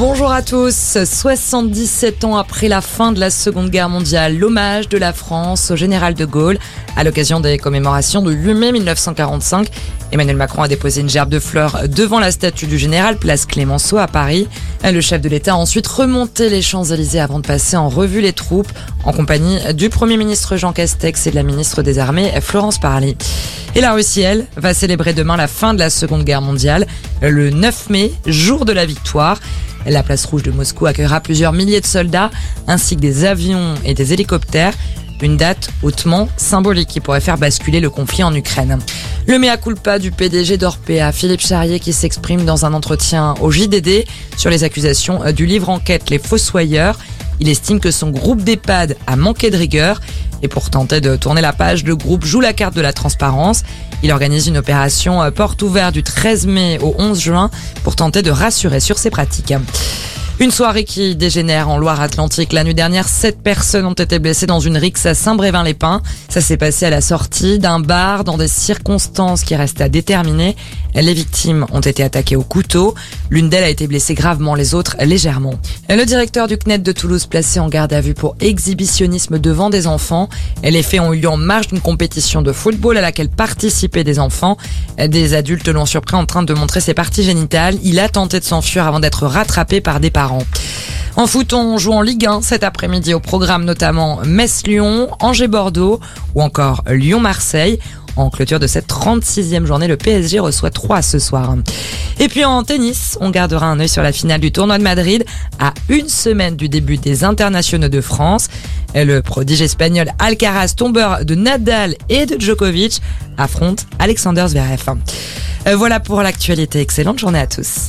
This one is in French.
Bonjour à tous. 77 ans après la fin de la Seconde Guerre mondiale, l'hommage de la France au général de Gaulle à l'occasion des commémorations de 8 mai 1945. Emmanuel Macron a déposé une gerbe de fleurs devant la statue du général, place Clémenceau à Paris. Le chef de l'État a ensuite remonté les Champs-Élysées avant de passer en revue les troupes en compagnie du Premier ministre Jean Castex et de la ministre des Armées Florence Parly. Et la Russie, elle, va célébrer demain la fin de la Seconde Guerre mondiale, le 9 mai, jour de la victoire. La place rouge de Moscou accueillera plusieurs milliers de soldats, ainsi que des avions et des hélicoptères. Une date hautement symbolique qui pourrait faire basculer le conflit en Ukraine. Le mea culpa du PDG d'Orpea, Philippe Charrier, qui s'exprime dans un entretien au JDD sur les accusations du livre enquête Les Fossoyeurs. Il estime que son groupe d'EHPAD a manqué de rigueur et pour tenter de tourner la page, le groupe joue la carte de la transparence. Il organise une opération euh, porte ouverte du 13 mai au 11 juin pour tenter de rassurer sur ses pratiques. Une soirée qui dégénère en Loire-Atlantique. La nuit dernière, sept personnes ont été blessées dans une rixe à Saint-Brévin-les-Pins. Ça s'est passé à la sortie d'un bar dans des circonstances qui restent à déterminer. Les victimes ont été attaquées au couteau. L'une d'elles a été blessée gravement, les autres légèrement. Le directeur du CNET de Toulouse placé en garde à vue pour exhibitionnisme devant des enfants. Les faits ont eu lieu en marge d'une compétition de football à laquelle participaient des enfants. Des adultes l'ont surpris en train de montrer ses parties génitales. Il a tenté de s'enfuir avant d'être rattrapé par des parents. En foot, on joue en Ligue 1 cet après-midi au programme notamment Metz-Lyon, Angers-Bordeaux ou encore Lyon-Marseille. En clôture de cette 36e journée, le PSG reçoit 3 ce soir. Et puis en tennis, on gardera un œil sur la finale du tournoi de Madrid à une semaine du début des internationaux de France. Le prodige espagnol Alcaraz, tombeur de Nadal et de Djokovic, affronte Alexander Zverev. Voilà pour l'actualité. Excellente journée à tous.